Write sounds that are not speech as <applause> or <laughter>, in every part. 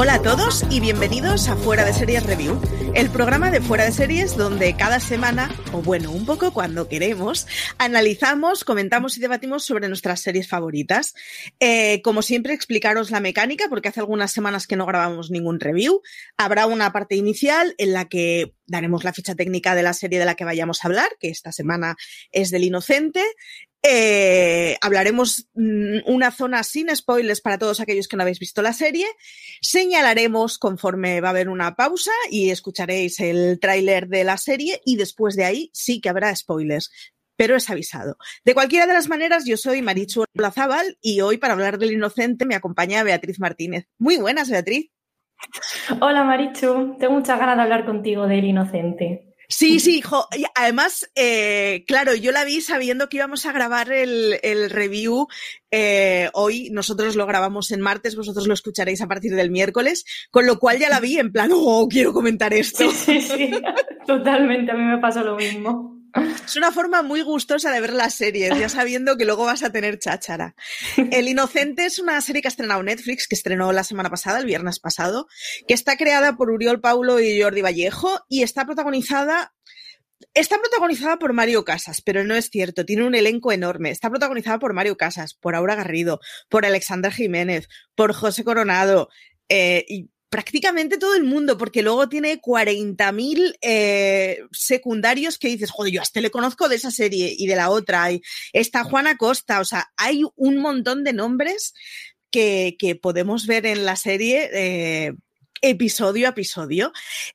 Hola a todos y bienvenidos a Fuera de Series Review, el programa de Fuera de Series donde cada semana, o bueno, un poco cuando queremos, analizamos, comentamos y debatimos sobre nuestras series favoritas. Eh, como siempre, explicaros la mecánica, porque hace algunas semanas que no grabamos ningún review. Habrá una parte inicial en la que daremos la ficha técnica de la serie de la que vayamos a hablar, que esta semana es del Inocente. Eh, hablaremos mm, una zona sin spoilers para todos aquellos que no habéis visto la serie. Señalaremos conforme va a haber una pausa y escucharéis el tráiler de la serie y después de ahí sí que habrá spoilers. Pero es avisado. De cualquiera de las maneras, yo soy Marichu Olazábal y hoy para hablar del inocente me acompaña Beatriz Martínez. Muy buenas, Beatriz. Hola Marichu, tengo muchas ganas de hablar contigo del inocente. Sí, sí, jo, y además, eh, claro, yo la vi sabiendo que íbamos a grabar el, el review eh, hoy, nosotros lo grabamos en martes, vosotros lo escucharéis a partir del miércoles, con lo cual ya la vi en plan, oh, quiero comentar esto. Sí, sí, sí, <laughs> totalmente, a mí me pasó lo mismo. Es una forma muy gustosa de ver las series, ya sabiendo que luego vas a tener cháchara. El Inocente es una serie que ha estrenado Netflix, que estrenó la semana pasada, el viernes pasado, que está creada por Uriol Paulo y Jordi Vallejo y está protagonizada Está protagonizada por Mario Casas, pero no es cierto, tiene un elenco enorme. Está protagonizada por Mario Casas, por Aura Garrido, por Alexandra Jiménez, por José Coronado eh, y prácticamente todo el mundo, porque luego tiene 40.000 eh, secundarios que dices, joder, yo a este le conozco de esa serie y de la otra. Y está Juana Costa, o sea, hay un montón de nombres que, que podemos ver en la serie. Eh, episodio a episodio.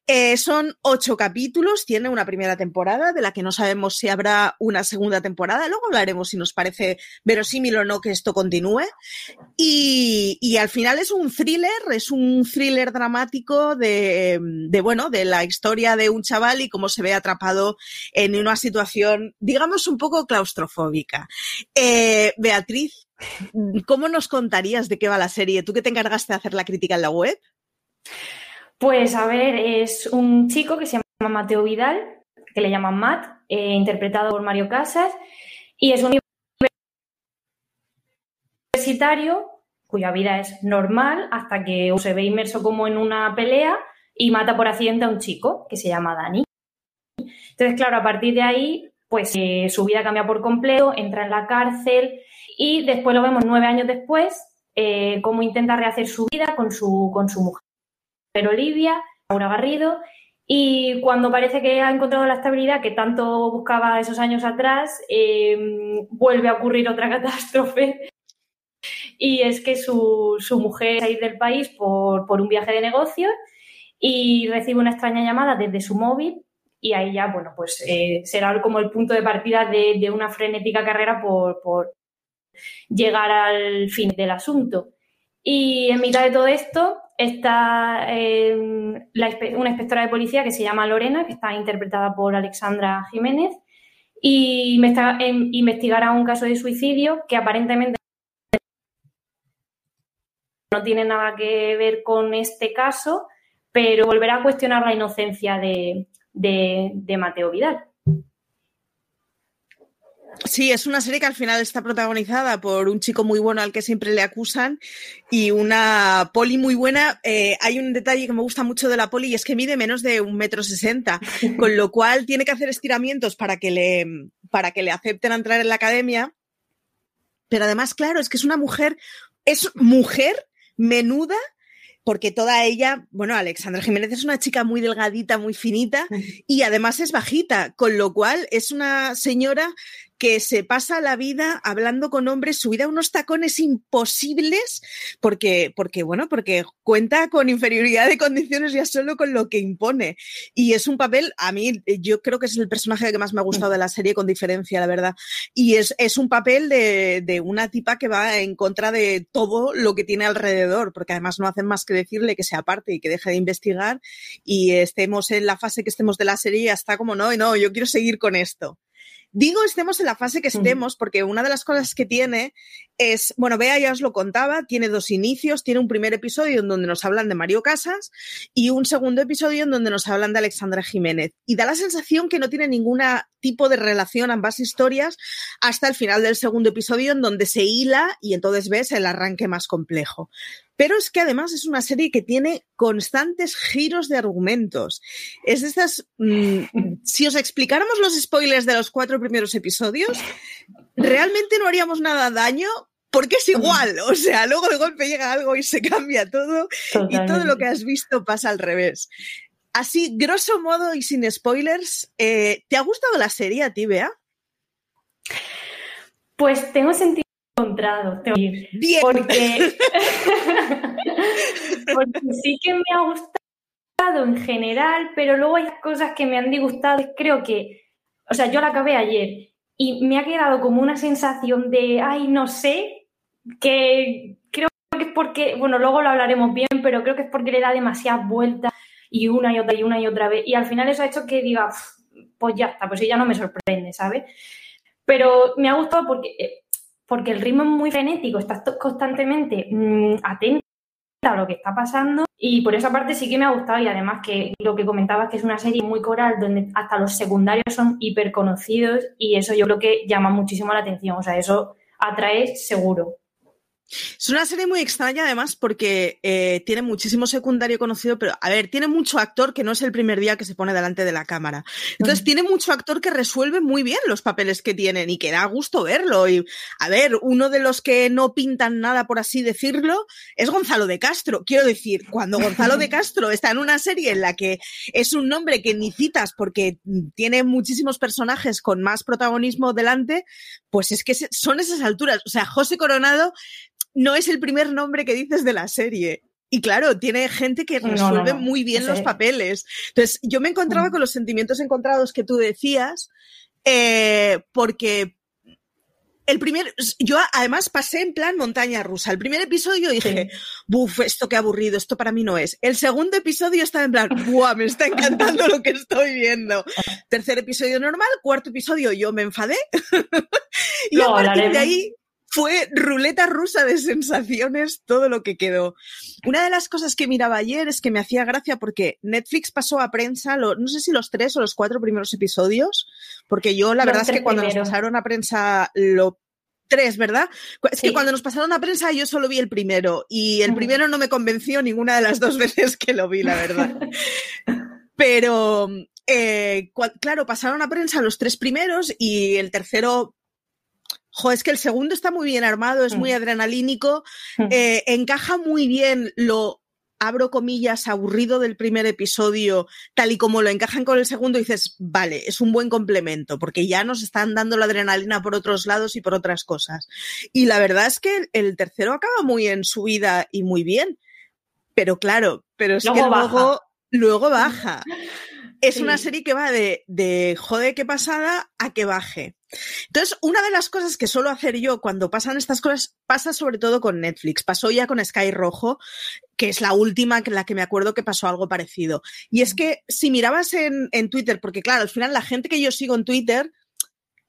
Eh, son ocho capítulos, tiene una primera temporada de la que no sabemos si habrá una segunda temporada. Luego hablaremos si nos parece verosímil o no que esto continúe. Y, y al final es un thriller, es un thriller dramático de, de, bueno, de la historia de un chaval y cómo se ve atrapado en una situación, digamos, un poco claustrofóbica. Eh, Beatriz, ¿cómo nos contarías de qué va la serie? ¿Tú que te encargaste de hacer la crítica en la web? Pues a ver, es un chico que se llama Mateo Vidal, que le llaman Matt, eh, interpretado por Mario Casas, y es un universitario cuya vida es normal hasta que se ve inmerso como en una pelea y mata por accidente a un chico que se llama Dani. Entonces, claro, a partir de ahí, pues eh, su vida cambia por completo, entra en la cárcel y después lo vemos nueve años después, eh, cómo intenta rehacer su vida con su, con su mujer. Pero Olivia, Laura Garrido, y cuando parece que ha encontrado la estabilidad que tanto buscaba esos años atrás, eh, vuelve a ocurrir otra <laughs> catástrofe. Y es que su, su mujer va a ir del país por, por, un viaje de negocios y recibe una extraña llamada desde su móvil y ahí ya, bueno, pues eh, será como el punto de partida de, de una frenética carrera por, por llegar al fin del asunto. Y en mitad de todo esto está eh, la, una inspectora de policía que se llama Lorena, que está interpretada por Alexandra Jiménez, y me está, eh, investigará un caso de suicidio que aparentemente no tiene nada que ver con este caso, pero volverá a cuestionar la inocencia de, de Mateo Vidal. Sí, es una serie que al final está protagonizada por un chico muy bueno al que siempre le acusan y una poli muy buena. Eh, hay un detalle que me gusta mucho de la poli y es que mide menos de un metro sesenta, <laughs> con lo cual tiene que hacer estiramientos para que le, para que le acepten a entrar en la academia. Pero además, claro, es que es una mujer, es mujer menuda porque toda ella, bueno, Alexandra Jiménez es una chica muy delgadita, muy finita <laughs> y además es bajita, con lo cual es una señora que se pasa la vida hablando con hombres, subida a unos tacones imposibles, porque, porque, bueno, porque cuenta con inferioridad de condiciones ya solo con lo que impone. Y es un papel, a mí, yo creo que es el personaje que más me ha gustado de la serie, con diferencia, la verdad. Y es, es un papel de, de una tipa que va en contra de todo lo que tiene alrededor, porque además no hacen más que decirle que se aparte y que deje de investigar y estemos en la fase que estemos de la serie, ya está como, no, no, yo quiero seguir con esto. Digo estemos en la fase que estemos porque una de las cosas que tiene es, bueno, Bea ya os lo contaba, tiene dos inicios, tiene un primer episodio en donde nos hablan de Mario Casas y un segundo episodio en donde nos hablan de Alexandra Jiménez. Y da la sensación que no tiene ningún tipo de relación ambas historias hasta el final del segundo episodio en donde se hila y entonces ves el arranque más complejo. Pero es que además es una serie que tiene constantes giros de argumentos. Es de estas. Mmm, si os explicáramos los spoilers de los cuatro primeros episodios, realmente no haríamos nada daño porque es igual. O sea, luego de golpe llega algo y se cambia todo Totalmente. y todo lo que has visto pasa al revés. Así, grosso modo y sin spoilers, eh, ¿te ha gustado la serie a ti, Bea? Pues tengo sentido encontrado, tengo que. Bien. Porque, <laughs> porque sí que me ha gustado en general, pero luego hay cosas que me han disgustado. Creo que, o sea, yo la acabé ayer y me ha quedado como una sensación de, ay, no sé, que creo que es porque, bueno, luego lo hablaremos bien, pero creo que es porque le da demasiadas vueltas y una y otra y una y otra vez. Y al final eso ha hecho que diga, pues ya está, pues ya no me sorprende, ¿sabes? Pero me ha gustado porque eh, porque el ritmo es muy frenético, estás constantemente mmm, atento a lo que está pasando y por esa parte sí que me ha gustado y además que lo que comentabas que es una serie muy coral donde hasta los secundarios son hiper conocidos y eso yo creo que llama muchísimo la atención, o sea, eso atrae seguro. Es una serie muy extraña además porque eh, tiene muchísimo secundario conocido, pero a ver, tiene mucho actor que no es el primer día que se pone delante de la cámara. Entonces mm. tiene mucho actor que resuelve muy bien los papeles que tienen y que da gusto verlo. Y a ver, uno de los que no pintan nada, por así decirlo, es Gonzalo de Castro. Quiero decir, cuando Gonzalo de <laughs> Castro está en una serie en la que es un nombre que ni citas porque tiene muchísimos personajes con más protagonismo delante, pues es que son esas alturas. O sea, José Coronado no es el primer nombre que dices de la serie. Y claro, tiene gente que resuelve no, no, no. muy bien los papeles. Entonces, yo me encontraba mm. con los sentimientos encontrados que tú decías, eh, porque el primer, yo además pasé en plan montaña rusa. El primer episodio dije, sí. buf, esto qué aburrido, esto para mí no es. El segundo episodio estaba en plan, buah, me está encantando lo que estoy viendo. <laughs> Tercer episodio normal, cuarto episodio yo me enfadé. <laughs> y a partir de ahí fue ruleta rusa de sensaciones todo lo que quedó. Una de las cosas que miraba ayer es que me hacía gracia porque Netflix pasó a prensa, lo, no sé si los tres o los cuatro primeros episodios, porque yo la los verdad es que cuando nos pasaron a prensa lo tres, ¿verdad? Es sí. que cuando nos pasaron a prensa yo solo vi el primero y el primero no me convenció ninguna de las dos <laughs> veces que lo vi, la verdad. Pero, eh, claro, pasaron a prensa los tres primeros y el tercero Jo, es que el segundo está muy bien armado, es muy mm. adrenalínico, mm. eh, encaja muy bien lo abro comillas, aburrido del primer episodio, tal y como lo encajan con el segundo, dices, vale, es un buen complemento, porque ya nos están dando la adrenalina por otros lados y por otras cosas. Y la verdad es que el tercero acaba muy en su vida y muy bien. Pero claro, pero es luego que baja. luego, luego baja. Es sí. una serie que va de, de jode que pasada a que baje. Entonces, una de las cosas que suelo hacer yo cuando pasan estas cosas, pasa sobre todo con Netflix. Pasó ya con Sky Rojo, que es la última en la que me acuerdo que pasó algo parecido. Y es que si mirabas en, en Twitter, porque claro, al final la gente que yo sigo en Twitter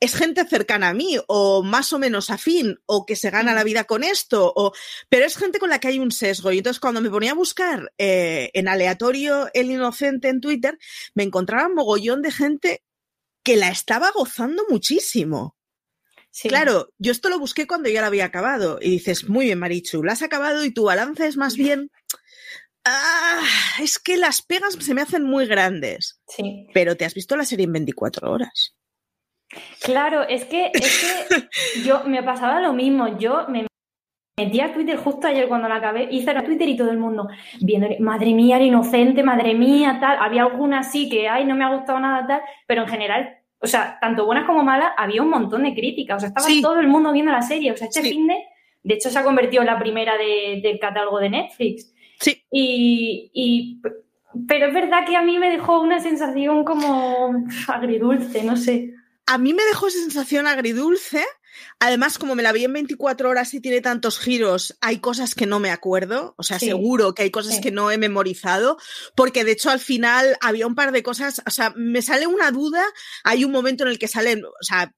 es gente cercana a mí o más o menos afín o que se gana la vida con esto, o, pero es gente con la que hay un sesgo. Y entonces cuando me ponía a buscar eh, en aleatorio el inocente en Twitter, me encontraba un mogollón de gente que la estaba gozando muchísimo. Sí. Claro, yo esto lo busqué cuando ya lo había acabado y dices, muy bien, Marichu, la has acabado y tu balance es más bien... Ah, es que las pegas se me hacen muy grandes. Sí. Pero te has visto la serie en 24 horas. Claro, es que, es que <laughs> yo me pasaba lo mismo. Yo me metí a Twitter justo ayer cuando la acabé, hice a Twitter y todo el mundo viendo, madre mía, era inocente, madre mía, tal. Había alguna así que, ay, no me ha gustado nada, tal, pero en general, o sea, tanto buenas como malas, había un montón de críticas. O sea, estaba Sí. todo el mundo viendo la serie. O sea, este Sí. fin de, de hecho, se ha convertido en la primera de- del catálogo de Netflix. Sí, Y, y- pero es verdad que a mí me dejó una sensación como agridulce, no sé. a mí me dejó sensación agridulce. Además, como me la vi en 24 horas y tiene tantos giros, hay cosas que no me acuerdo. O sea, Sí. seguro que hay cosas Sí. que no he memorizado, porque de hecho al final había un par de cosas. O sea, me sale una duda. Hay un momento en el que salen, o sea,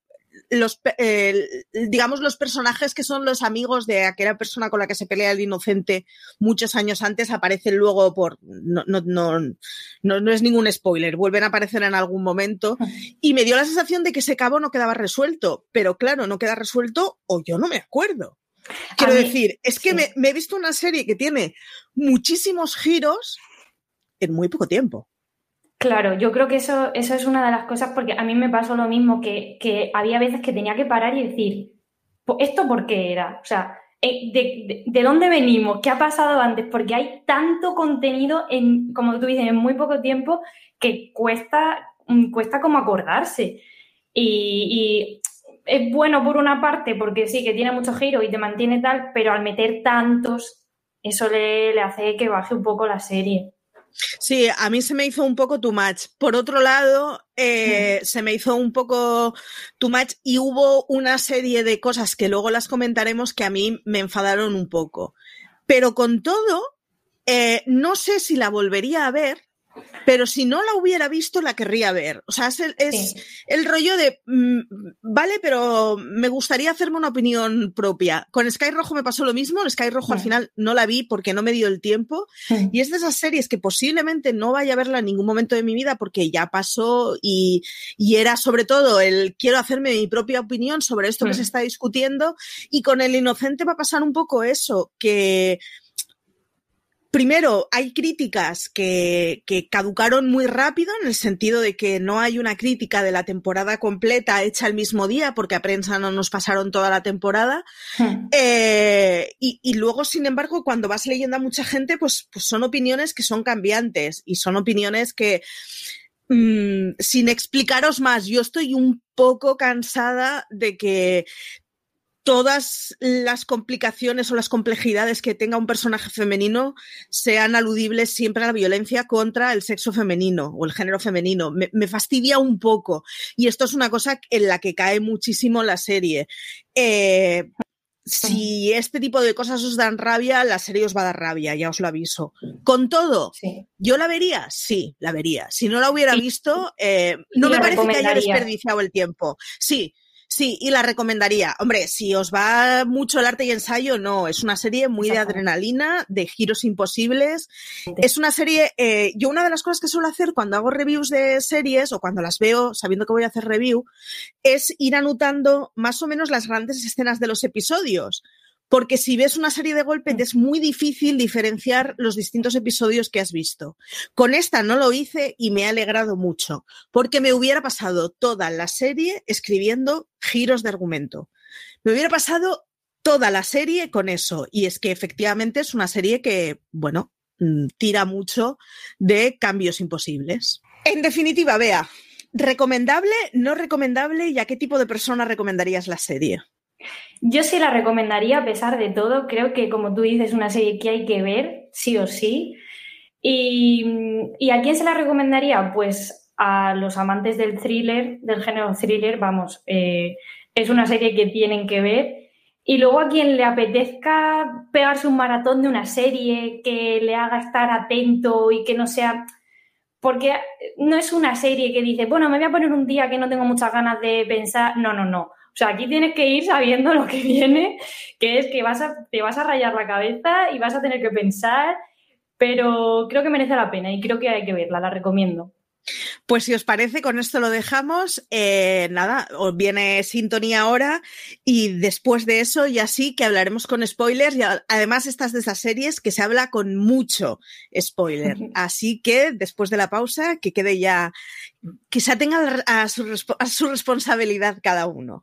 los, eh, digamos, los personajes que son los amigos de aquella persona con la que se pelea el inocente muchos años antes aparecen luego por. No, no, no, no, no es ningún spoiler, vuelven a aparecer en algún momento. Y me dio la sensación de que ese cabo no quedaba resuelto. Pero claro, no queda resuelto o yo no me acuerdo. Quiero mí- decir, es que sí. me, me he visto una serie que tiene muchísimos giros en muy poco tiempo. Claro, yo creo que eso, eso es una de las cosas, porque a mí me pasó lo mismo, que, que había veces que tenía que parar y decir, "¿Po- ¿esto por qué era? O sea, eh, ¿de, de, de dónde venimos? ¿Qué ha pasado antes? Porque hay tanto contenido, en, como tú dices, en muy poco tiempo, que cuesta, mm, cuesta como acordarse. Y, y es bueno por una parte, porque sí, que tiene mucho giro y te mantiene tal, pero al meter tantos, eso le, le hace que baje un poco la serie. Sí, a mí se me hizo un poco too much. Por otro lado, eh, se me hizo un poco too much y hubo una serie de cosas que luego las comentaremos que a mí me enfadaron un poco. Pero con todo, eh, no sé si la volvería a ver, pero si no la hubiera visto, la querría ver. O sea, es el, es Sí. el rollo de, mm, vale, pero me gustaría hacerme una opinión propia. Con Sky Rojo me pasó lo mismo. En Sky Rojo al Mm. final no la vi porque no me dio el tiempo. Y es de esas series que posiblemente no vaya a verla en ningún momento de mi vida porque ya pasó y, y era sobre todo el quiero hacerme mi propia opinión sobre esto que Mm. se está discutiendo. Y con El Inocente va a pasar un poco eso, que primero hay críticas que, que caducaron muy rápido en el sentido de que no hay una crítica de la temporada completa hecha el mismo día porque a prensa no nos pasaron toda la temporada. Eh, y, y luego, sin embargo, cuando vas leyendo a mucha gente, pues, pues son opiniones que son cambiantes y son opiniones que, mm, sin explicaros más, yo estoy un poco cansada de que todas las complicaciones o las complejidades que tenga un personaje femenino sean aludibles siempre a la violencia contra el sexo femenino o el género femenino. Me, me fastidia un poco. Y esto es una cosa en la que cae muchísimo la serie. Eh, si este tipo de cosas os dan rabia, la serie os va a dar rabia, ya os lo aviso. Con todo, Sí. ¿yo la vería? Sí, la vería. Si no la hubiera visto, eh, no me parece que haya desperdiciado el tiempo. Sí, sí, y la recomendaría. Hombre, si os va mucho el arte y ensayo, no. Es una serie muy de adrenalina, de giros imposibles. Es una serie, eh, yo una de las cosas que suelo hacer cuando hago reviews de series o cuando las veo sabiendo que voy a hacer review, es ir anotando más o menos las grandes escenas de los episodios. Porque si ves una serie de golpe, te es muy difícil diferenciar los distintos episodios que has visto. Con esta no lo hice y me ha alegrado mucho, porque me hubiera pasado toda la serie escribiendo giros de argumento. Me hubiera pasado toda la serie con eso. Y es que efectivamente es una serie que, bueno, mm, tira mucho de cambios imposibles. En definitiva, vea, ¿recomendable, no recomendable y a qué tipo de persona recomendarías la serie? Yo sí la recomendaría a pesar de todo. Creo que, como tú dices, es una serie que hay que ver, sí o sí. Y, ¿y a quién se la recomendaría? Pues a los amantes del thriller, del género thriller, vamos, eh, es una serie que tienen que ver. Y luego a quien le apetezca pegarse un maratón de una serie que le haga estar atento y que no sea... Porque no es una serie que dice, bueno, me voy a poner un día que no tengo muchas ganas de pensar. No, no, no. O sea, aquí tienes que ir sabiendo lo que viene, que es que vas a, te vas a rayar la cabeza y vas a tener que pensar, pero creo que merece la pena y creo que hay que verla, la recomiendo. Pues si os parece, con esto lo dejamos. Eh, nada, os viene sintonía ahora y después de eso ya sí que hablaremos con spoilers y además estas de esas series que se habla con mucho spoiler. Así que después de la pausa, que quede ya, que se atenga a su, a su responsabilidad cada uno.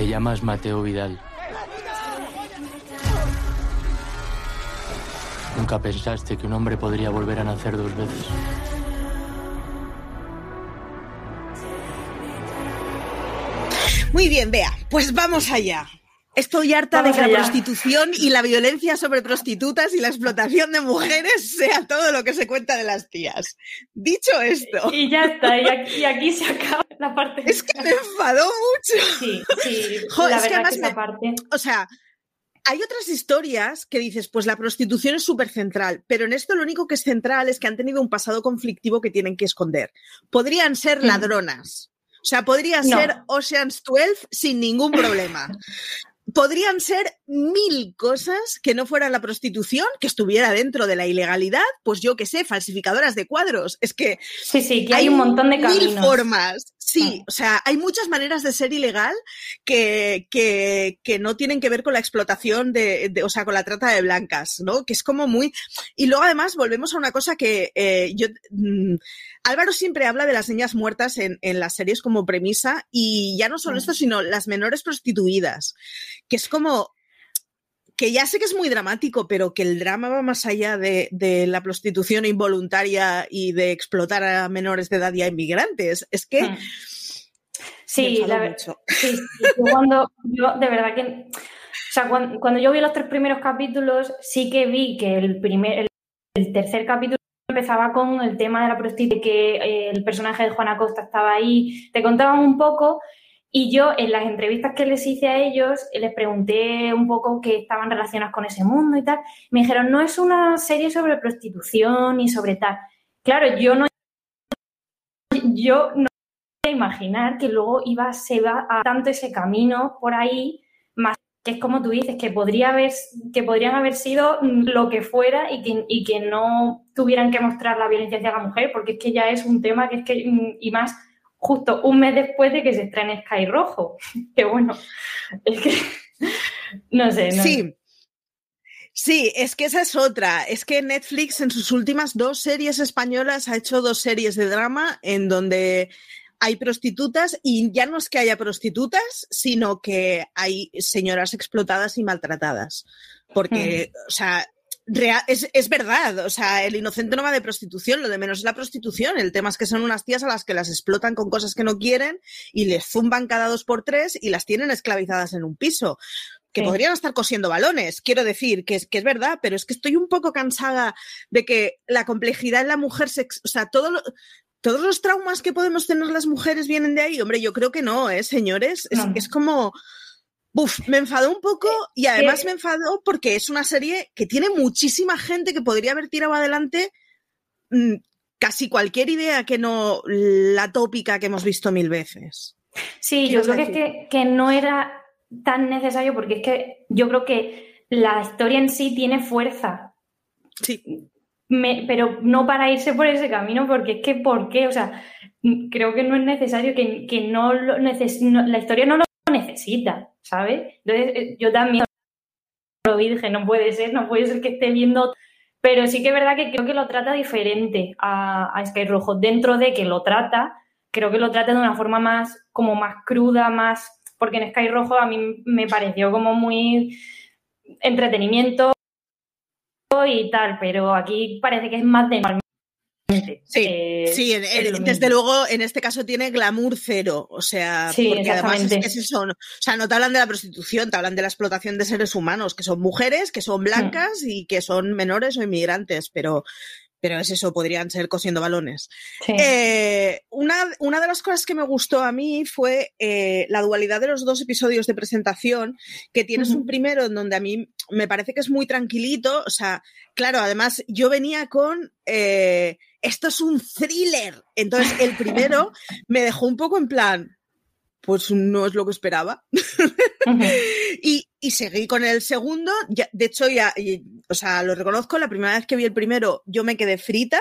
Te llamas Mateo Vidal. Nunca pensaste que un hombre podría volver a nacer dos veces. Muy bien, vea, pues vamos allá. Estoy harta Vamos de que allá. la prostitución y la violencia sobre prostitutas y la explotación de mujeres <laughs> sea todo lo que se cuenta de las tías. Dicho esto, Y ya está, y aquí, y aquí se acaba la parte. es que me enfadó mucho. Sí, sí, <laughs> la es que además que esa me- parte. O sea, hay otras historias que dices, pues la prostitución es súper central, pero en esto lo único que es central es que han tenido un pasado conflictivo que tienen que esconder. Podrían ser ladronas. O sea, podría No. ser Ocean's 12 sin ningún problema. <laughs> Podrían ser mil cosas que no fuera la prostitución, que estuviera dentro de la ilegalidad, pues yo qué sé, falsificadoras de cuadros. Es que Sí, sí, que hay, un montón de mil caminos. formas. Sí, o sea, hay muchas maneras de ser ilegal que, que, que no tienen que ver con la explotación de, de- o sea, con la trata de blancas, ¿no? Que es como muy. Y luego además volvemos a una cosa que eh, yo. mm, Álvaro siempre habla de las niñas muertas en, en las series como premisa y ya no solo Mm. esto, sino las menores prostituidas, que es como que ya sé que es muy dramático, pero que el drama va más allá de, de la prostitución involuntaria y de explotar a menores de edad y a inmigrantes. Es que Mm. Sí, la ver- mucho. sí, sí, yo cuando yo de verdad que o sea, cuando, cuando yo vi los tres primeros capítulos, sí que vi que el primer el, el tercer capítulo empezaba con el tema de la prostitución, que eh, el personaje de Juana Costa estaba ahí, te contaban un poco y yo en las entrevistas que les hice a ellos les pregunté un poco que estaban relacionadas con ese mundo y tal. Me dijeron, no es una serie sobre prostitución y sobre tal. Claro, yo no yo no imaginar que luego iba, se va a tanto ese camino por ahí, que es como tú dices, que podría haber, que podrían haber sido lo que fuera y que, y que no tuvieran que mostrar la violencia hacia la mujer, porque es que ya es un tema que es que, mm, y más justo un mes después de que se estrene Sky Rojo. <laughs> Que bueno, es que <laughs> no sé, no Sí. Sí, es que esa es otra. Es que Netflix en sus últimas dos series españolas ha hecho dos series de drama en donde hay prostitutas y ya no es que haya prostitutas, sino que hay señoras explotadas y maltratadas. Porque, o sea, es, es verdad, o sea, el inocente no va de prostitución, lo de menos es la prostitución. El tema es que son unas tías a las que las explotan con cosas que no quieren y les zumban cada dos por tres y las tienen esclavizadas en un piso que Sí. podrían estar cosiendo balones, quiero decir, que es, que es verdad, pero es que estoy un poco cansada de que la complejidad en la mujer, se, o sea, todo lo- todos los traumas que podemos tener las mujeres vienen de ahí. Hombre, yo creo que no, ¿eh, señores? Es, No. es como... Uf, me enfadó un poco y además que- me enfadó porque es una serie que tiene muchísima gente que podría haber tirado adelante mm, casi cualquier idea que no la tópica que hemos visto mil veces. Sí, ¿Qué yo creo que es que, que no era tan necesario porque es que yo creo que la historia en sí tiene fuerza, Sí, Pero no para irse por ese camino porque es que ¿por qué? O sea, creo que no es necesario, que, que no lo neces- la historia no lo necesita, ¿sabes? Entonces eh, yo también lo vi y dije, no puede ser, no puede ser que esté viendo... Pero sí que es verdad que creo que lo trata diferente a, a Sky Rojo, dentro de que lo trata, creo que lo trata de una forma más, como más cruda, más, porque en Sky Rojo a mí me pareció como muy entretenimiento y tal, pero aquí parece que es más de Sí, Eh, sí, desde luego en este caso tiene glamour cero, o sea, Sí, porque además es, es eso, o sea, no te hablan de la prostitución, te hablan de la explotación de seres humanos, que son mujeres, que Hmm. son blancas y que son menores o inmigrantes, pero, pero es eso, podrían ser cosiendo balones. Sí. Eh, una, una de las cosas que me gustó a mí fue eh, la dualidad de los dos episodios de presentación, que tienes un primero en donde a mí me parece que es muy tranquilito, o sea, claro, además yo venía con... eh, esto es un thriller. Entonces, el primero <laughs> me dejó un poco en plan, pues no es lo que esperaba. <laughs> Y, y seguí con el segundo. Ya, de hecho, ya, y- o sea, lo reconozco, la primera vez que vi el primero, yo me quedé frita.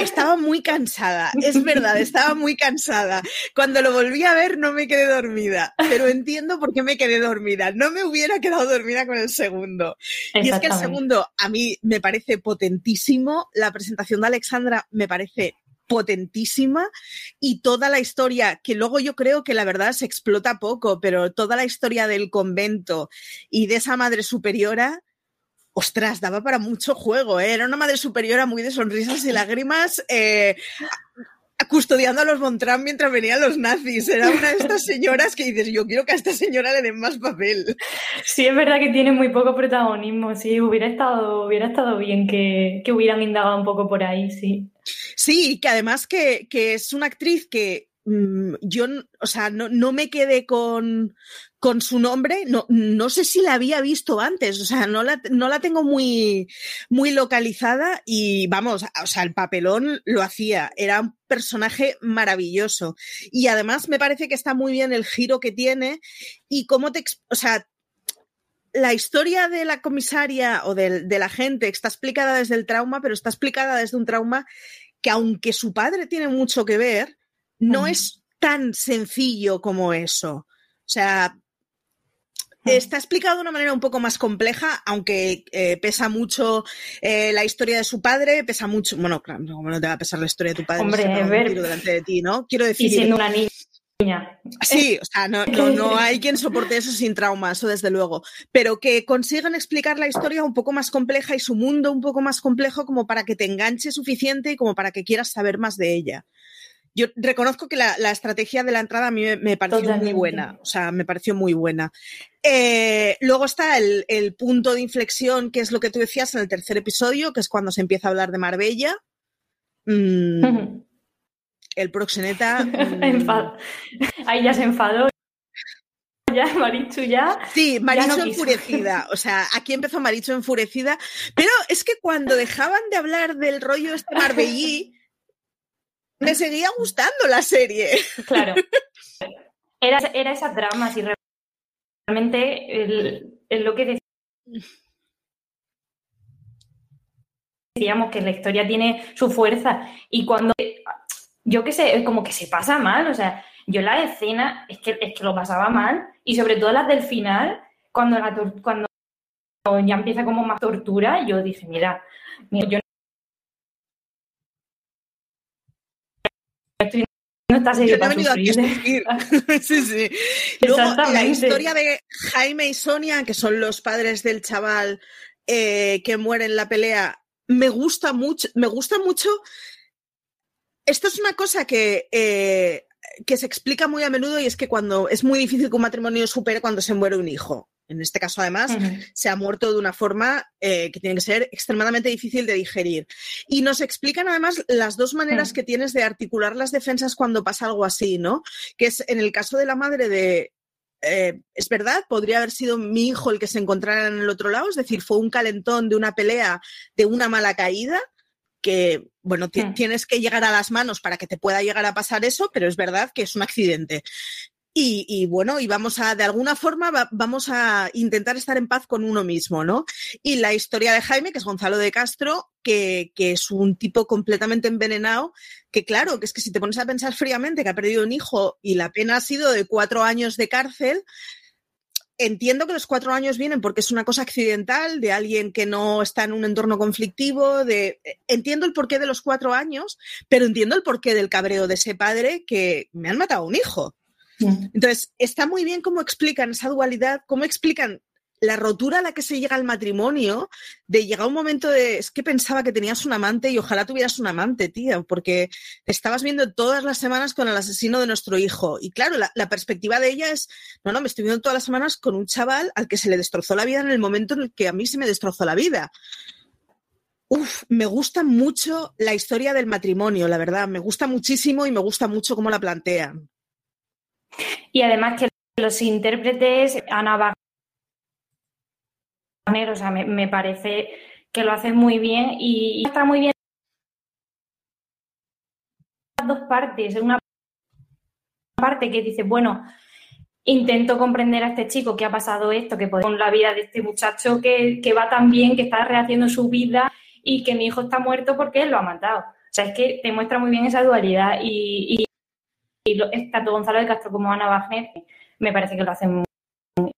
Estaba muy cansada, es verdad, estaba muy cansada. Cuando lo volví a ver, no me quedé dormida, pero entiendo por qué me quedé dormida. No me hubiera quedado dormida con el segundo. Y es que el segundo a mí me parece potentísimo, la presentación de Alexandra me parece potentísima y toda la historia, que luego yo creo que la verdad se explota poco, pero toda la historia del convento y de esa madre superiora, ostras, daba para mucho juego, ¿eh? era una madre superiora muy de sonrisas y lágrimas. eh, custodiando a los Montran mientras venían los nazis. Era una de estas señoras que dices, yo quiero que a esta señora le den más papel. Sí, es verdad que tiene muy poco protagonismo. Sí, hubiera estado, hubiera estado bien que, que hubieran indagado un poco por ahí, sí. Sí, que además que, que es una actriz que yo, n- o sea, no, no me quedé con, con su nombre, no, no sé si la había visto antes, o sea, no la, no la tengo muy, muy localizada y vamos, o sea, el papelón lo hacía, era un personaje maravilloso. Y además me parece que está muy bien el giro que tiene y cómo te, o sea, la historia de la comisaria o del, de la gente está explicada desde el trauma, pero está explicada desde un trauma que aunque su padre tiene mucho que ver, no Ujú. es tan sencillo como eso. O sea, Ujú. está explicado de una manera un poco más compleja, aunque eh, pesa mucho eh, la historia de su padre, pesa mucho, bueno, claro, como no te va a pesar la historia de tu padre, Hombre, un ver- tiro delante de ti, ¿no? Quiero Y decir, siendo una niña. Sí, o sea, no, no, no <laughs> hay quien soporte eso sin trauma, eso desde luego. Pero que consigan explicar la historia un poco más compleja y su mundo un poco más complejo como para que te enganche suficiente y como para que quieras saber más de ella. Yo reconozco que la, la estrategia de la entrada a mí me, me pareció muy buena, o sea, me pareció muy buena. Eh, luego está el, el punto de inflexión, que es lo que tú decías en el tercer episodio, que es cuando se empieza a hablar de Marbella. Mm, el proxeneta. <laughs> mm, Ahí ya se enfadó. Ya, Marichu, ya. Sí, Maricho no quiso. enfurecida. O sea, aquí empezó Maricho enfurecida. Pero es que cuando dejaban de hablar del rollo este Marbellí, me seguía gustando la serie. Claro. <laughs> Era, era esa trama, si realmente el- es lo que decíamos, que la historia tiene su fuerza. Y cuando, yo qué sé, es como que se pasa mal, o sea, yo la escena es que, es que lo pasaba mal, y sobre todo las del final, cuando, la cuando ya empieza como más tortura, yo dije, mira, mira, yo estoy no Yo he para venido aquí a sufrir. <laughs> sí, sí. Luego, la historia de Jaime y Sonia, que son los padres del chaval eh, que muere en la pelea, me gusta mucho. Me gusta mucho. Esto es una cosa que, eh, que se explica muy a menudo y es que cuando es muy difícil que un matrimonio supere cuando se muere un hijo. En este caso, además, se ha muerto de una forma eh, que tiene que ser extremadamente difícil de digerir. Y nos explican además las dos maneras que tienes de articular las defensas cuando pasa algo así, ¿no? Que es en el caso de la madre de... eh, es verdad, podría haber sido mi hijo el que se encontrara en el otro lado, es decir, fue un calentón de una pelea, de una mala caída, que, bueno, ti- Mm. tienes que llegar a las manos para que te pueda llegar a pasar eso, pero es verdad que es un accidente. Y, bueno, y vamos a, de alguna forma, va- vamos a intentar estar en paz con uno mismo, ¿no? Y la historia de Jaime, que es Gonzalo de Castro, que, es un tipo completamente envenenado, que claro, que es que si te pones a pensar fríamente que ha perdido un hijo y la pena ha sido de cuatro años de cárcel, entiendo que los cuatro años vienen porque es una cosa accidental de alguien que no está en un entorno conflictivo, de entiendo el porqué de los cuatro años, pero entiendo el porqué del cabreo de ese padre que me han matado un hijo. Entonces, está muy bien cómo explican esa dualidad, cómo explican la rotura a la que se llega al matrimonio, de llegar a un momento de, es que pensaba que tenías un amante y ojalá tuvieras un amante, tía, porque estabas viendo todas las semanas con el asesino de nuestro hijo. Y claro, la, la, perspectiva de ella es, no, no, me estoy viendo todas las semanas con un chaval al que se le destrozó la vida en el momento en el que a mí se me destrozó la vida. Uf, me gusta mucho la historia del matrimonio, la verdad, me gusta muchísimo y me gusta mucho cómo la plantean. Y además que los intérpretes, Ana Wagner, o sea, me, me parece que lo hacen muy bien y, está muy bien las dos partes. Una parte que dice, bueno, intento comprender a este chico que ha pasado esto, que con la vida de este muchacho que, que va tan bien, que está rehaciendo su vida y que mi hijo está muerto porque él lo ha matado. O sea, es que te muestra muy bien esa dualidad y, y lo, tanto Gonzalo de Castro como Ana Wagner me parece que lo hacen muy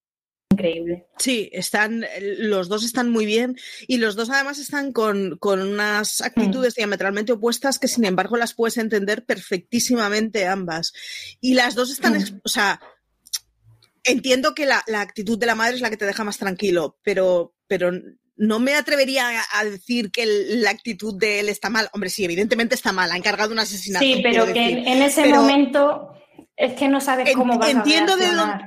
increíble. Sí, están, los dos están muy bien y los dos además están con, con unas actitudes mm. diametralmente opuestas que sin embargo las puedes entender perfectísimamente ambas. Y las dos están, mm. o sea, entiendo que la, la, actitud de la madre es la que te deja más tranquilo, pero, pero no me atrevería a decir que la actitud de él está mal. Hombre, sí, evidentemente está mal, ha encargado un asesinato. Sí, pero que en ese pero momento es que no sabes cómo en, vas entiendo a de dónde,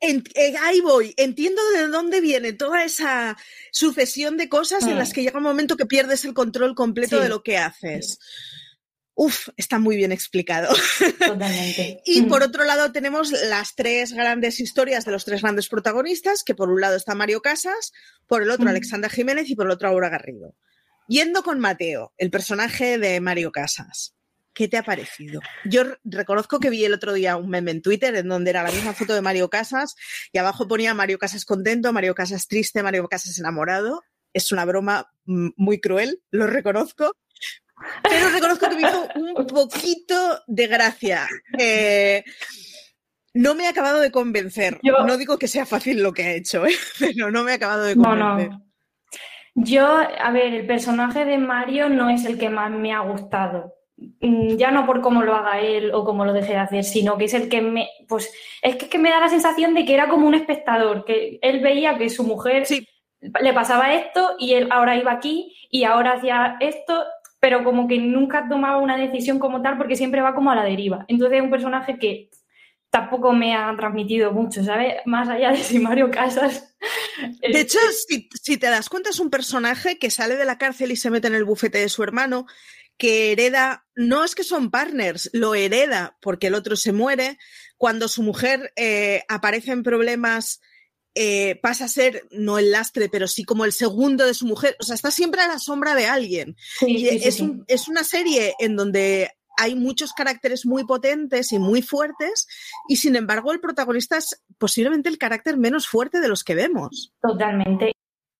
en, eh, ahí voy, entiendo de dónde viene toda esa sucesión de cosas mm. en las que llega un momento que pierdes el control completo Sí. de lo que haces. Uf, está muy bien explicado. Totalmente. <laughs> y Mm. por otro lado tenemos las tres grandes historias de los tres grandes protagonistas, que por un lado está Mario Casas, por el otro Mm. Alexandra Jiménez y por el otro Aura Garrido. Yendo con Mateo, el personaje de Mario Casas. ¿Qué te ha parecido? Yo reconozco que vi el otro día un meme en Twitter en donde era la misma foto de Mario Casas y abajo ponía Mario Casas contento, Mario Casas triste, Mario Casas enamorado. Es una broma mm, muy cruel, lo reconozco, pero reconozco que me hizo un <laughs> poquito de gracia. Eh, no me ha acabado de convencer. Yo- No digo que sea fácil lo que ha hecho, ¿eh? <laughs> pero no me ha acabado de No, convencer. no. Yo, a ver, el personaje de Mario no es el que más me ha gustado. Mm, Ya no por cómo lo haga él o cómo lo deje de hacer, sino que es el que me, pues, es que, es que me da la sensación de que era como un espectador, que él veía que su mujer Sí. le pasaba esto y él ahora iba aquí y ahora hacía esto, pero como que nunca tomaba una decisión como tal porque siempre va como a la deriva. Entonces es un personaje que tampoco me ha transmitido mucho, ¿sabes? Más allá de si Mario Casas... <laughs> De hecho, si, te das cuenta, es un personaje que sale de la cárcel y se mete en el bufete de su hermano, que hereda, no es que son partners, lo hereda porque el otro se muere. Cuando su mujer eh, aparece en problemas, eh, pasa a ser no el lastre, pero sí como el segundo de su mujer. O sea, está siempre a la sombra de alguien. Sí, Y sí, es, sí. un- es una serie en donde hay muchos caracteres muy potentes y muy fuertes, y sin embargo, el protagonista es posiblemente el carácter menos fuerte de los que vemos. Totalmente.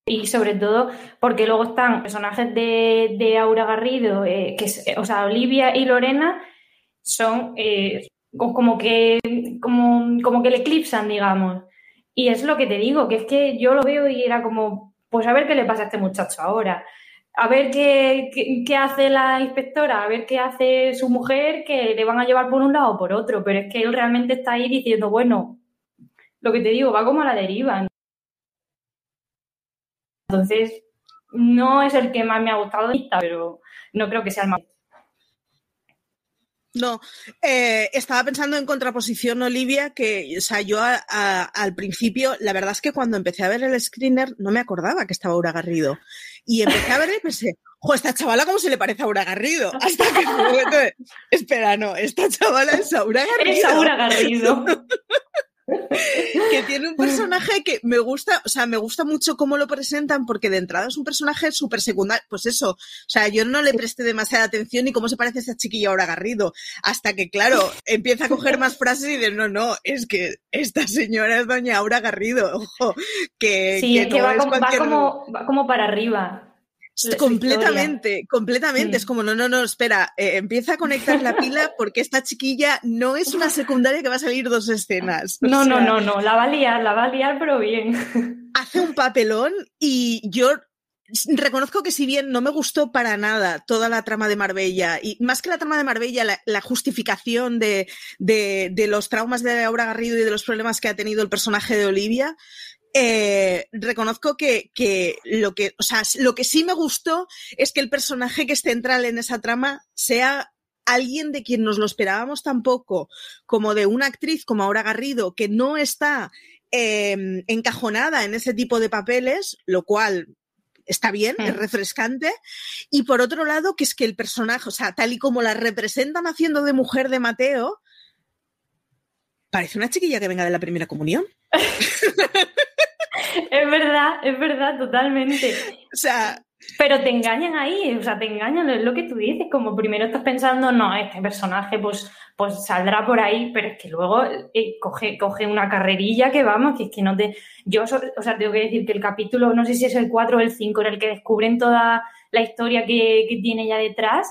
Y sobre todo porque luego están personajes de, de Aura Garrido, eh, que es- o sea, Olivia y Lorena, son eh, co- como que como, como que le eclipsan, digamos. Y es lo que te digo, que es que yo lo veo y era como, pues a ver qué le pasa a este muchacho ahora. A ver qué, qué, hace la inspectora, a ver qué hace su mujer, que le van a llevar por un lado o por otro. Pero es que él realmente está ahí diciendo, bueno, lo que te digo, va como a la deriva. Entonces, no es el que más me ha gustado, pero no creo que sea el más. No, eh, estaba pensando en contraposición, Olivia, que, o sea, yo a- a- al principio, la verdad es que cuando empecé a ver el screener no me acordaba que estaba Aura Garrido. Y empecé a ver y pensé, jo, esta chavala cómo se le parece a Aura Garrido. Hasta que de, espera, no, esta chavala es Aura Garrido. Es Aura Garrido. <laughs> que tiene un personaje que me gusta, o sea, me gusta mucho cómo lo presentan porque de entrada es un personaje súper secundario, pues eso, o sea, yo no le presté demasiada atención y cómo se parece a esta chiquilla ahora Garrido, hasta que claro, <laughs> empieza a coger más frases y de no, no, es que esta señora es doña Aura Garrido, <laughs> ojo, que, Sí, que que va es como, va como, va como para arriba. Completamente, completamente. Mm. Es como, no, no, no, espera, eh, empieza a conectar la pila <laughs> porque esta chiquilla no es una secundaria que va a salir dos escenas. O No, no, no, no, la va a liar, la va a liar, pero bien. <laughs> Hace un papelón y yo reconozco que si bien no me gustó para nada toda la trama de Marbella, y más que la trama de Marbella, la, la justificación de, de, de los traumas de Laura Garrido y de los problemas que ha tenido el personaje de Olivia, eh, reconozco que, que lo que, o sea, lo que sí me gustó es que el personaje que es central en esa trama sea alguien de quien nos lo esperábamos tampoco, como de una actriz como Aura Garrido, que no está eh, encajonada en ese tipo de papeles, lo cual está bien, es Mm. refrescante. Y por otro lado, que es que el personaje, o sea, tal y como la representan haciendo de mujer de Mateo, parece una chiquilla que venga de la primera comunión. <laughs> Es verdad, es verdad, totalmente. <laughs> O sea, Pero te engañan ahí, o sea, te engañan, es lo que tú dices, como primero estás pensando, no, este personaje pues, pues saldrá por ahí, pero es que luego eh, coge, coge una carrerilla que vamos, que es que no te... Yo, o sea, tengo que decir que el capítulo, no sé si es el 4 o el 5, en el que descubren toda la historia que, que tiene ya detrás,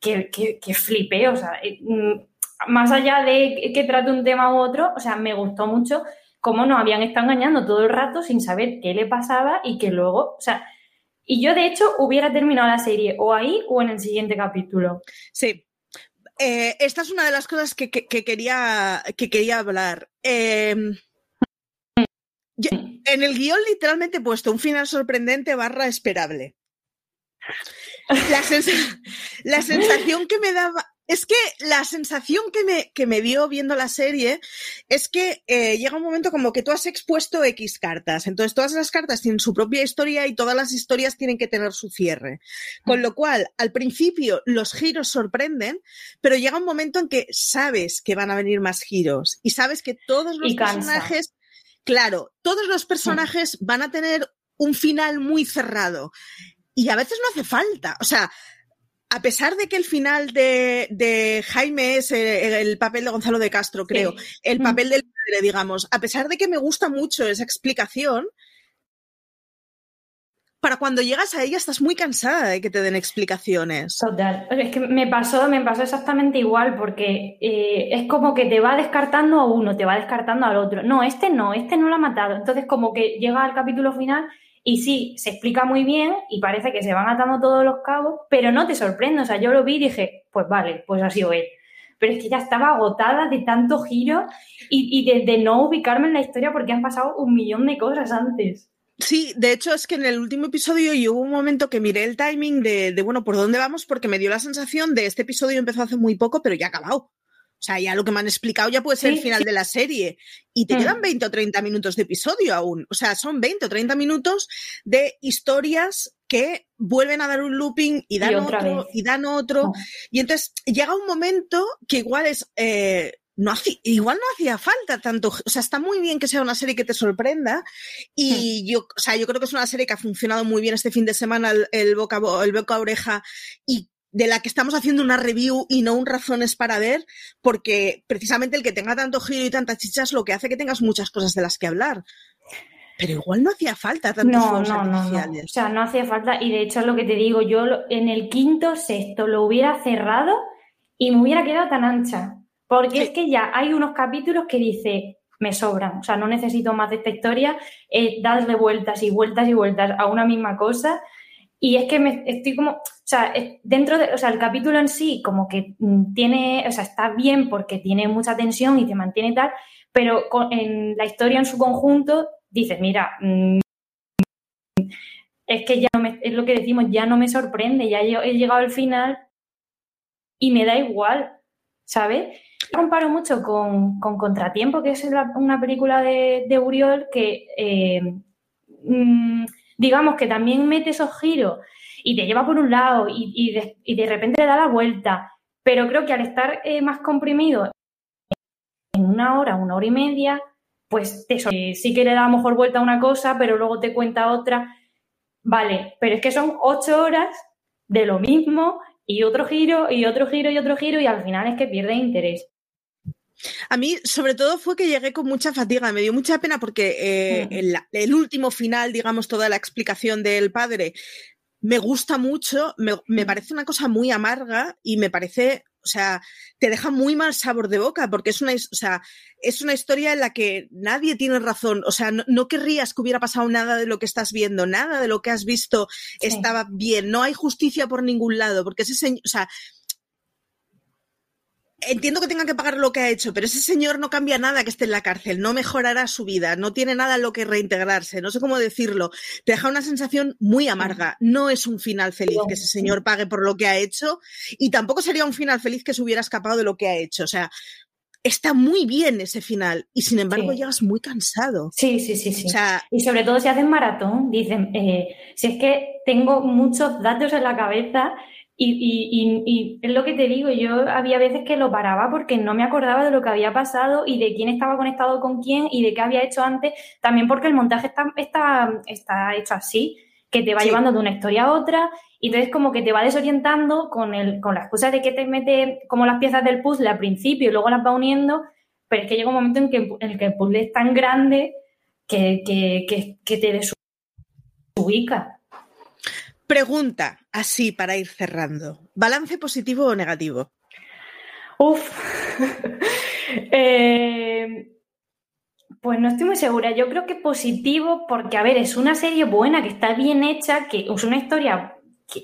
que, que, que flipé, o sea, eh, mm, más allá de que, que trate un tema u otro, o sea, me gustó mucho cómo nos habían estado engañando todo el rato sin saber qué le pasaba y que luego, o sea, y yo, de hecho, hubiera terminado la serie o ahí o en el siguiente capítulo. Sí. Eh, esta es una de las cosas que, que- que quería, que quería hablar. Eh, yo- en el guion literalmente he puesto un final sorprendente barra esperable. La sensación que me daba... Es que la sensación que me, que me dio viendo la serie es que eh, llega un momento como que tú has expuesto X cartas. Entonces todas las cartas tienen su propia historia y todas las historias tienen que tener su cierre. Con lo cual, al principio los giros sorprenden, pero llega un momento en que sabes que van a venir más giros y sabes que todos los personajes, claro, todos los personajes van a tener un final muy cerrado. Y a veces no hace falta. O sea, a pesar de que el final de, de Jaime es eh, el, papel de Gonzalo de Castro, creo, Sí. el Mm. papel del padre, digamos, a pesar de que me gusta mucho esa explicación, para cuando llegas a ella estás muy cansada de que te den explicaciones. Total. Es que me pasó, me pasó exactamente igual, porque eh, es como que te va descartando a uno, te va descartando al otro. No, este no, este no lo ha matado. Entonces, como que llega al capítulo final y sí, se explica muy bien y parece que se van atando todos los cabos, pero no te sorprende. O sea, yo lo vi y dije, pues vale, pues ha sido él. Pero es que ya estaba agotada de tanto giro y, y de, no ubicarme en la historia porque han pasado un millón de cosas antes. Sí, de hecho es que en el último episodio yo hubo un momento que miré el timing de, de, bueno, ¿por dónde vamos? Porque me dio la sensación de este episodio empezó hace muy poco, pero ya ha acabado. O sea, ya lo que me han explicado ya puede ser Sí, el final sí. de la serie. Y te Mm. quedan 20 o 30 minutos de episodio aún. O sea, son 20 o 30 minutos de historias que vuelven a dar un looping y dan Y otro vez. y dan otro. Oh. Y entonces llega un momento que igual es. eh, no hacía- igual no hacía falta tanto, o sea, está muy bien que sea una serie que te sorprenda y yo, o sea, yo creo que es una serie que ha funcionado muy bien este fin de semana el, el boca, el boca a oreja y de la que estamos haciendo una review y no un razones para ver, porque precisamente el que tenga tanto giro y tantas chichas lo que hace que tengas muchas cosas de las que hablar. Pero igual no hacía falta tantos No, no, no, no. O sea, no hacía falta. Y de hecho lo que te digo, yo en el quinto, sexto lo hubiera cerrado y me hubiera quedado tan ancha. Porque Sí. es que ya hay unos capítulos que dice, me sobran. O sea, no necesito más de esta historia. Eh, darle vueltas y vueltas y vueltas a una misma cosa. Y es que me estoy como, o sea, dentro de, o sea, el capítulo en sí como que mm, tiene, o sea, está bien porque tiene mucha tensión y te mantiene tal, pero en la historia en su conjunto dices, mira, mm, es que ya no me, es lo que decimos, ya no me sorprende, ya he, llegado al final y me da igual, ¿sabes? Comparo mucho con, con Contratiempo, que es una película de, de Uriol que, eh, mm, digamos que también mete esos giros y te lleva por un lado y, y de, repente le da la vuelta, pero creo que al estar eh, más comprimido en una hora, una hora y media, pues te, eh, sí que le da mejor vuelta a una cosa, pero luego te cuenta otra. Vale, pero es que son ocho horas de lo mismo y otro giro y otro giro y otro giro y al final es que pierde interés. A mí, sobre todo, fue que llegué con mucha fatiga. Me dio mucha pena porque eh, Mm. el, el último final, digamos, toda la explicación del padre, me gusta mucho, me, me parece una cosa muy amarga y me parece o sea, te deja muy mal sabor de boca porque es una, o sea, es una historia en la que nadie tiene razón. O sea, no, no, querrías que hubiera pasado nada de lo que estás viendo, nada de lo que has visto Sí. estaba bien. No hay justicia por ningún lado porque ese señor, o sea, entiendo que tenga que pagar lo que ha hecho, pero ese señor no cambia nada que esté en la cárcel, no mejorará su vida, no tiene nada en lo que reintegrarse, no sé cómo decirlo. Te deja una sensación muy amarga. No es un final feliz que ese señor pague por lo que ha hecho y tampoco sería un final feliz que se hubiera escapado de lo que ha hecho. O sea, está muy bien ese final y sin embargo Sí. llegas muy cansado. Sí, sí, sí, sí. O sea, Y sobre todo si hacen maratón, dicen, eh, si es que tengo muchos datos en la cabeza y, y- y- y es lo que te digo, yo había veces que lo paraba porque no me acordaba de lo que había pasado y de quién estaba conectado con quién y de qué había hecho antes, también porque el montaje está, está, está hecho así, que te va Sí. llevando de una historia a otra y entonces como que te va desorientando con, el, con la excusa de que te mete como las piezas del puzzle al principio y luego las va uniendo, pero es que llega un momento en que, en el que el puzzle es tan grande que, que, que, que te desubica. Pregunta así para ir cerrando. ¿Balance positivo o negativo? Uf. <laughs> Eh, pues no estoy muy segura. Yo creo que positivo porque, a ver, es una serie buena, que está bien hecha, que es una historia que,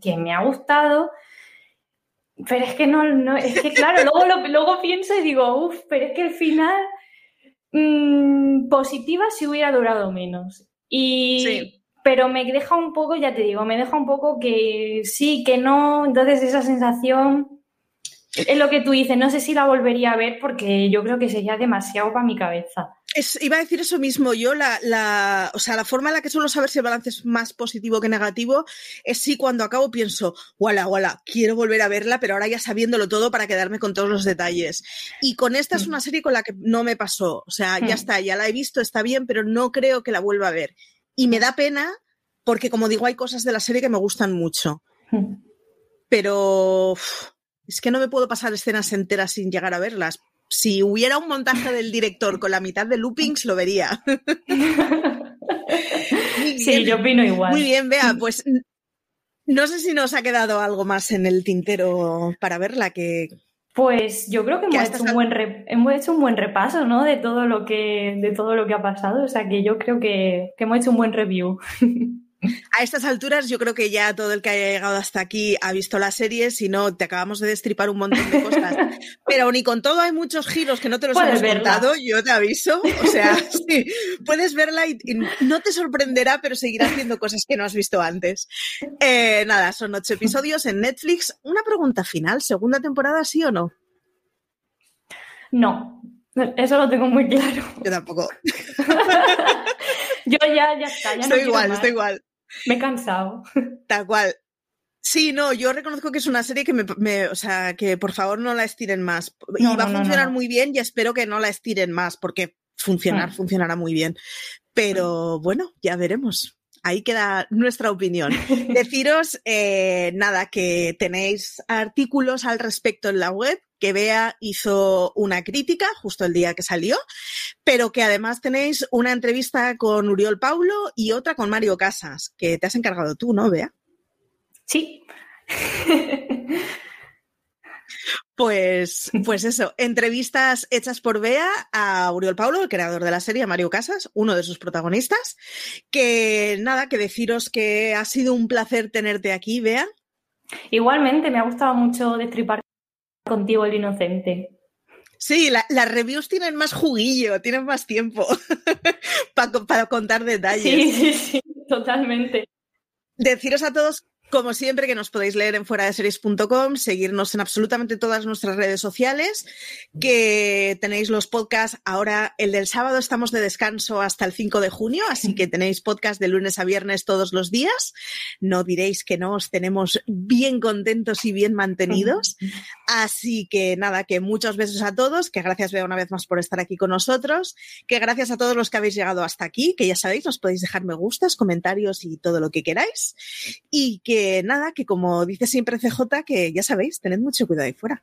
que me ha gustado. Pero es que no, no es que claro, luego, lo- luego pienso y digo, uff, pero es que el final mm, positiva si hubiera durado menos. Y, Sí. Pero me deja un poco, ya te digo, me deja un poco que sí, que no. Entonces esa sensación es lo que tú dices, no sé si la volvería a ver porque yo creo que sería demasiado para mi cabeza. Es- iba a decir eso mismo. Yo, la, la, o sea, la forma en la que suelo saber si el balance es más positivo que negativo es si cuando acabo pienso, wala, wala, quiero volver a verla, pero ahora ya sabiéndolo todo para quedarme con todos los detalles. Y con esta es Mm. una serie con la que no me pasó. O sea, ya Mm. está, ya la he visto, está bien, pero no creo que la vuelva a ver. Y me da pena porque, como digo, hay cosas de la serie que me gustan mucho. Pero uf, es que no me puedo pasar escenas enteras sin llegar a verlas. Si hubiera un montaje del director con la mitad de loopings, lo vería. <laughs> Sí, bien. yo opino igual. Muy bien, Bea, pues no sé si nos ha quedado algo más en el tintero para verla que Pues yo creo que hemos hecho, un buen re- hemos hecho un buen repaso, ¿no? De todo lo que, de todo lo que ha pasado. O sea que yo creo que, que hemos hecho un buen review. <laughs> a estas alturas yo creo que ya todo el que haya llegado hasta aquí ha visto la serie, si no te acabamos de destripar un montón de cosas. <laughs> Pero ni con todo hay muchos giros que no te los hemos verla. contado, yo te aviso. O sea, <laughs> <laughs> sí, puedes verla y, y no te sorprenderá, pero seguirás viendo cosas que no has visto antes. Eh, nada, son ocho episodios en Netflix. Una pregunta final, ¿segunda temporada sí o no? No, eso lo tengo muy claro. Yo tampoco. Yo ya, ya está, ya no estoy igual, estoy igual. <laughs> Me he cansado. <laughs> Tal cual. Sí, no, yo reconozco que es una serie que me, me- o sea, que por favor no la estiren más. y va no, a funcionar no. muy bien y espero que no la estiren más porque funcionar, Mm. funcionará muy bien. Pero bueno, ya veremos. Ahí queda nuestra opinión. <laughs> Deciros, eh, nada, que tenéis artículos al respecto en la web, que Bea hizo una crítica justo el día que salió, pero que además tenéis una entrevista con Uriol Paulo y otra con Mario Casas, que te has encargado tú, ¿no, Bea? Sí. Pues, pues eso, entrevistas hechas por Bea a Uriol Paulo, el creador de la serie, a Mario Casas, uno de sus protagonistas. Que nada, que deciros que ha sido un placer tenerte aquí, Bea. Igualmente, me ha gustado mucho destripar contigo el inocente. Sí, la- las reviews tienen más juguillo, tienen más tiempo <laughs> pa- para contar detalles. Sí, sí, sí, totalmente. Deciros a todos, como siempre, que nos podéis leer en fuera de series.com, seguirnos en absolutamente todas nuestras redes sociales, que tenéis los podcasts. Ahora, el del sábado estamos de descanso hasta el 5 de junio, así que tenéis podcast de lunes a viernes todos los días. No diréis que no, os tenemos bien contentos y bien mantenidos. Así que nada, que muchos besos a todos, que gracias Bea una vez más por estar aquí con nosotros, que gracias a todos los que habéis llegado hasta aquí, que ya sabéis, nos podéis dejar me gustas, comentarios y todo lo que queráis. Y que nada, que como dice siempre CJ, que ya sabéis, tened mucho cuidado ahí fuera.